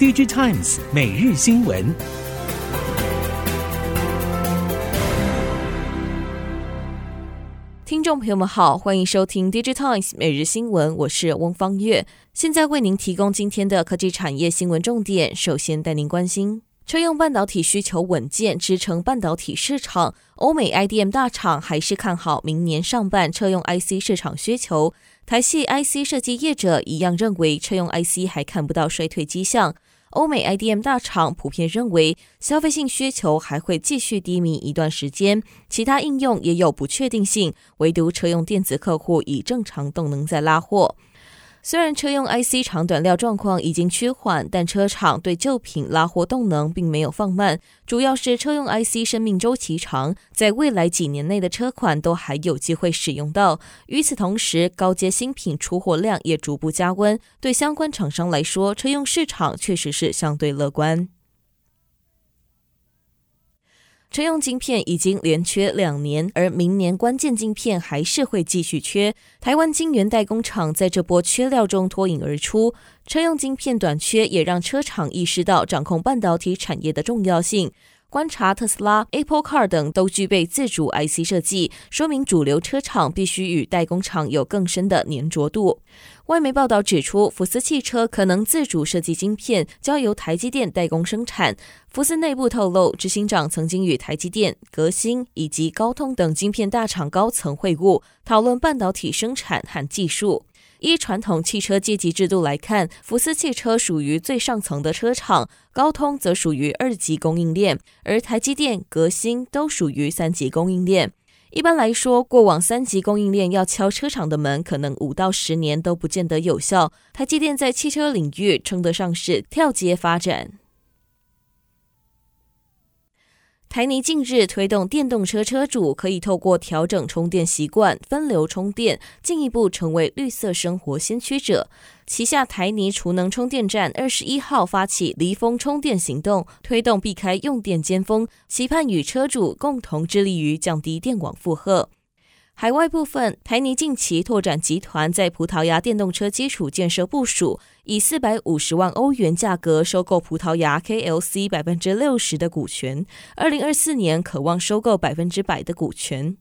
DigiTimes 每日新闻。听众朋友们好，欢迎收听 DigiTimes 每日新闻，我是翁方月，现在为您提供今天的科技产业新闻重点。首先带您关心。车用半导体需求稳健，支撑半导体市场。欧美 IDM 大厂还是看好明年上半车用 IC 市场需求。台系 IC 设计业者一样认为，车用 IC 还看不到衰退迹象。欧美 IDM 大厂普遍认为，消费性需求还会继续低迷一段时间，其他应用也有不确定性，唯独车用电子客户以正常动能在拉货。虽然车用 IC 长短料状况已经趋缓，但车厂对旧品拉货动能并没有放慢。主要是车用 IC 生命周期长，在未来几年内的车款都还有机会使用到。与此同时，高阶新品出货量也逐步加温，对相关厂商来说，车用市场确实是相对乐观。车用晶片已经连缺两年，而明年关键晶片还是会继续缺。台湾晶圆代工厂在这波缺料中脱颖而出，车用晶片短缺也让车厂意识到掌控半导体产业的重要性。观察特斯拉、Apple Car 等都具备自主 IC 设计，说明主流车厂必须与代工厂有更深的粘着度。外媒报道指出，福斯汽车可能自主设计晶片，交由台积电代工生产。福斯内部透露，执行长曾经与台积电、革新以及高通等晶片大厂高层会晤，讨论半导体生产和技术。依传统汽车阶级制度来看，福斯汽车属于最上层的车厂，高通则属于二级供应链，而台积电、革新都属于三级供应链。一般来说，过往三级供应链要敲车厂的门，可能五到十年都不见得有效。台积电在汽车领域称得上是跳阶发展。台泥近日推动电动车车主可以透过调整充电习惯、分流充电，进一步成为绿色生活先驱者。旗下台泥储能充电站二十一号发起离峰充电行动，推动避开用电尖峰，期盼与车主共同致力于降低电网负荷。海外部分，台泥近期拓展集团在葡萄牙电动车基础建设部署，以四百五十万欧元价格收购葡萄牙 KLC 百分之六十的股权，二零二四年渴望收购百分之百的股权。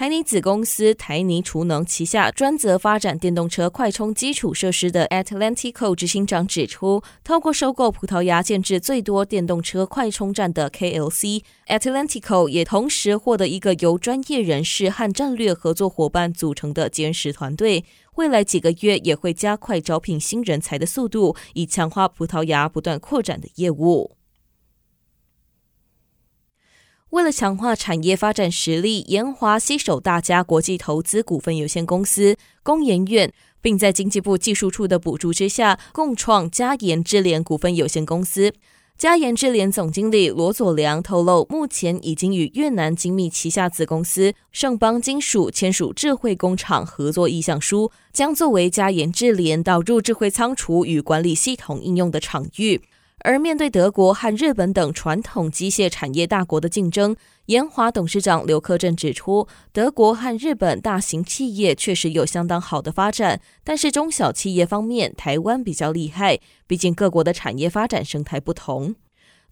台泥子公司台泥储能旗下专责发展电动车快充基础设施的 Atlantico 执行长指出，透过收购葡萄牙建置最多电动车快充站的 KLC，Atlantico 也同时获得一个由专业人士和战略合作伙伴组成的坚实团队。未来几个月也会加快招聘新人才的速度，以强化葡萄牙不断扩展的业务。为了强化产业发展实力，研华携手大家国际投资股份有限公司、工研院，并在经济部技术处的补助之下，共创嘉研智联股份有限公司。嘉研智联总经理罗佐良透露，目前已经与越南精密旗下子公司盛邦金属签署智慧工厂合作意向书，将作为嘉研智联导入智慧仓储与管理系统应用的场域。而面对德国和日本等传统机械产业大国的竞争，研华董事长刘克正指出，德国和日本大型企业确实有相当好的发展，但是中小企业方面，台湾比较厉害，毕竟各国的产业发展生态不同。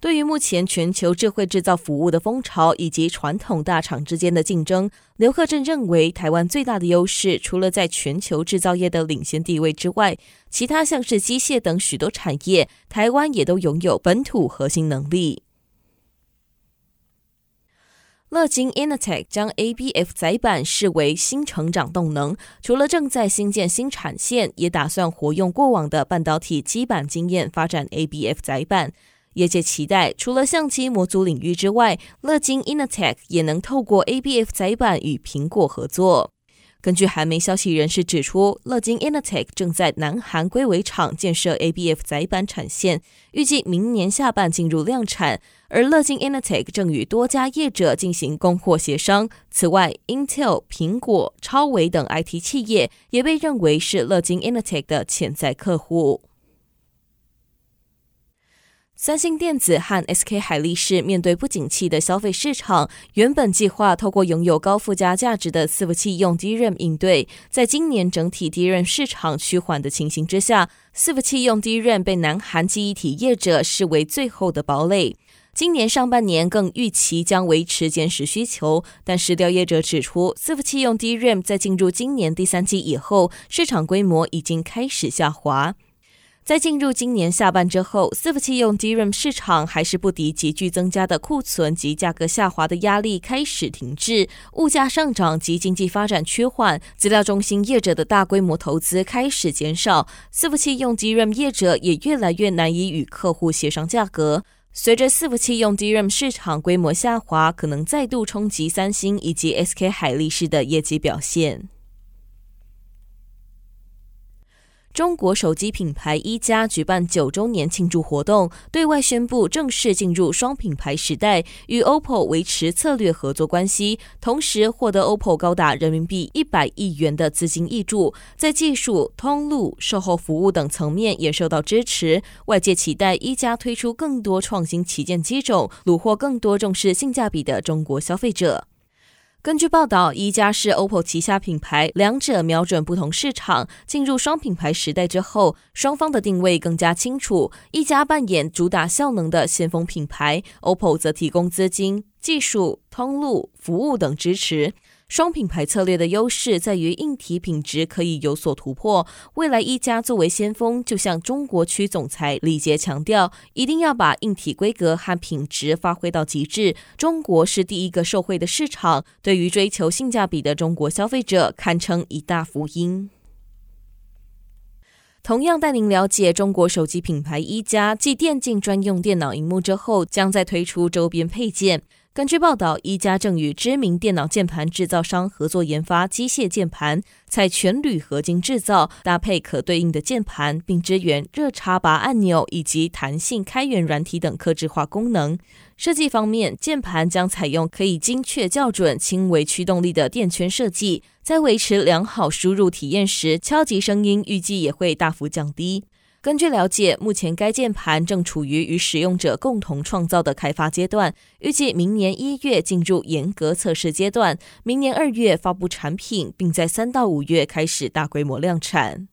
对于目前全球智慧制造服务的风潮以及传统大厂之间的竞争，刘克正认为，台湾最大的优势除了在全球制造业的领先地位之外，其他像是机械等许多产业，台湾也都拥有本土核心能力。乐金 Innotech 将 ABF 载板视为新成长动能，除了正在新建新产线，也打算活用过往的半导体基板经验，发展 ABF 载板。业界期待，除了相机模组领域之外，乐金 Innotech 也能透过 ABF 载板与苹果合作。根据韩媒消息人士指出，乐金 Innotech 正在南韩龟尾厂建设 ABF 载板产线，预计明年下半进入量产。而乐金 Innotech 正与多家业者进行供货协商。此外，Intel、苹果、超微等 IT 企业也被认为是乐金 Innotech 的潜在客户。三星电子和 SK 海力士面对不景气的消费市场，原本计划透过拥有高附加价值的伺服器用 DRAM 应对。在今年整体 DRAM 市场趋缓的情形之下，伺服器用 DRAM 被南韩记忆体业者视为最后的堡垒。今年上半年更预期将维持坚实需求，但市调业者指出，伺服器用 DRAM 在进入今年第三季以后，市场规模已经开始下滑。在进入今年下半之后，伺服器用 DRAM 市场还是不敌急剧增加的库存及价格下滑的压力，开始停滞。物价上涨及经济发展趋缓，资料中心业者的大规模投资开始减少，伺服器用 DRAM 业者也越来越难以与客户协商价格。随着伺服器用 DRAM 市场规模下滑，可能再度冲击三星以及 SK 海力士的业绩表现。中国手机品牌一加举办九周年庆祝活动，对外宣布正式进入双品牌时代，与 OPPO 维持策略合作关系，同时获得 OPPO 高达人民币一百亿元的资金挹注，在技术、通路、售后服务等层面也受到支持。外界期待一加推出更多创新旗舰机种，虏获更多重视性价比的中国消费者。根据报道，一加是 OPPO 旗下品牌，两者瞄准不同市场。进入双品牌时代之后，双方的定位更加清楚。一加扮演主打效能的先锋品牌，OPPO 则提供资金、技术、通路、服务等支持。双品牌策略的优势在于硬体品质可以有所突破。未来一加作为先锋，就像中国区总裁李杰强调，一定要把硬体规格和品质发挥到极致。中国是第一个受惠的市场，对于追求性价比的中国消费者，堪称一大福音。同样带您了解中国手机品牌一加继电竞专用电脑荧幕之后，将在推出周边配件。根据报道，一加正与知名电脑键盘制造商合作研发机械键盘，采全铝合金制造，搭配可对应的键盘，并支援热插拔按钮以及弹性开源软体等客制化功能。设计方面，键盘将采用可以精确校准、轻微驱动力的电圈设计，在维持良好输入体验时，敲击声音预计也会大幅降低。根据了解，目前该键盘正处于与使用者共同创造的开发阶段，预计明年一月进入严格测试阶段，明年二月发布产品，并在三到五月开始大规模量产。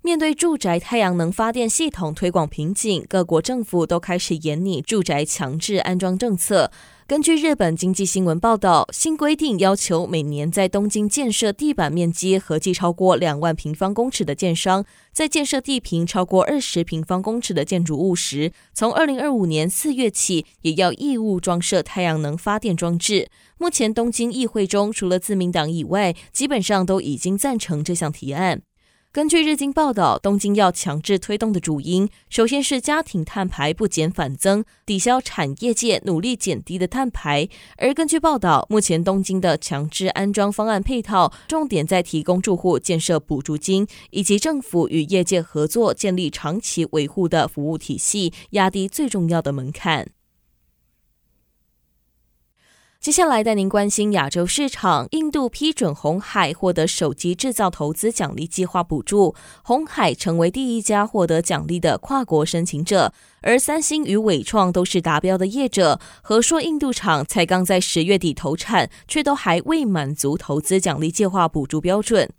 面对住宅太阳能发电系统推广瓶颈，各国政府都开始严拟住宅强制安装政策。根据日本经济新闻报道，新规定要求每年在东京建设地板面积合计超过两万平方公尺的建商，在建设地坪超过二十平方公尺的建筑物时，从二零二五年四月起，也要义务装设太阳能发电装置。目前东京议会中，除了自民党以外，基本上都已经赞成这项提案。根据日经报道，东京要强制推动的主因，首先是家庭碳排不减反增，抵消产业界努力减低的碳排。而根据报道，目前东京的强制安装方案配套，重点在提供住户建设补助金，以及政府与业界合作建立长期维护的服务体系，压低最重要的门槛。接下来带您关心亚洲市场。印度批准红海获得手机制造投资奖励计划补助，红海成为第一家获得奖励的跨国申请者。而三星与伟创都是达标的业者。和硕印度厂才刚在十月底投产，却都还未满足投资奖励计划补助标准。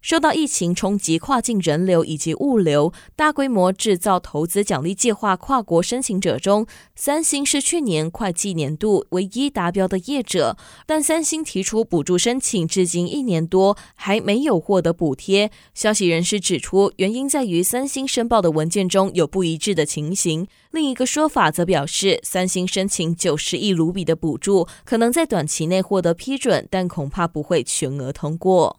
受到疫情冲击，跨境人流以及物流大规模制造投资奖励计划跨国申请者中，三星是去年会计年度唯一达标的业者。但三星提出补助申请至今一年多，还没有获得补贴。消息人士指出，原因在于三星申报的文件中有不一致的情形。另一个说法则表示，三星申请九十亿卢比的补助，可能在短期内获得批准，但恐怕不会全额通过。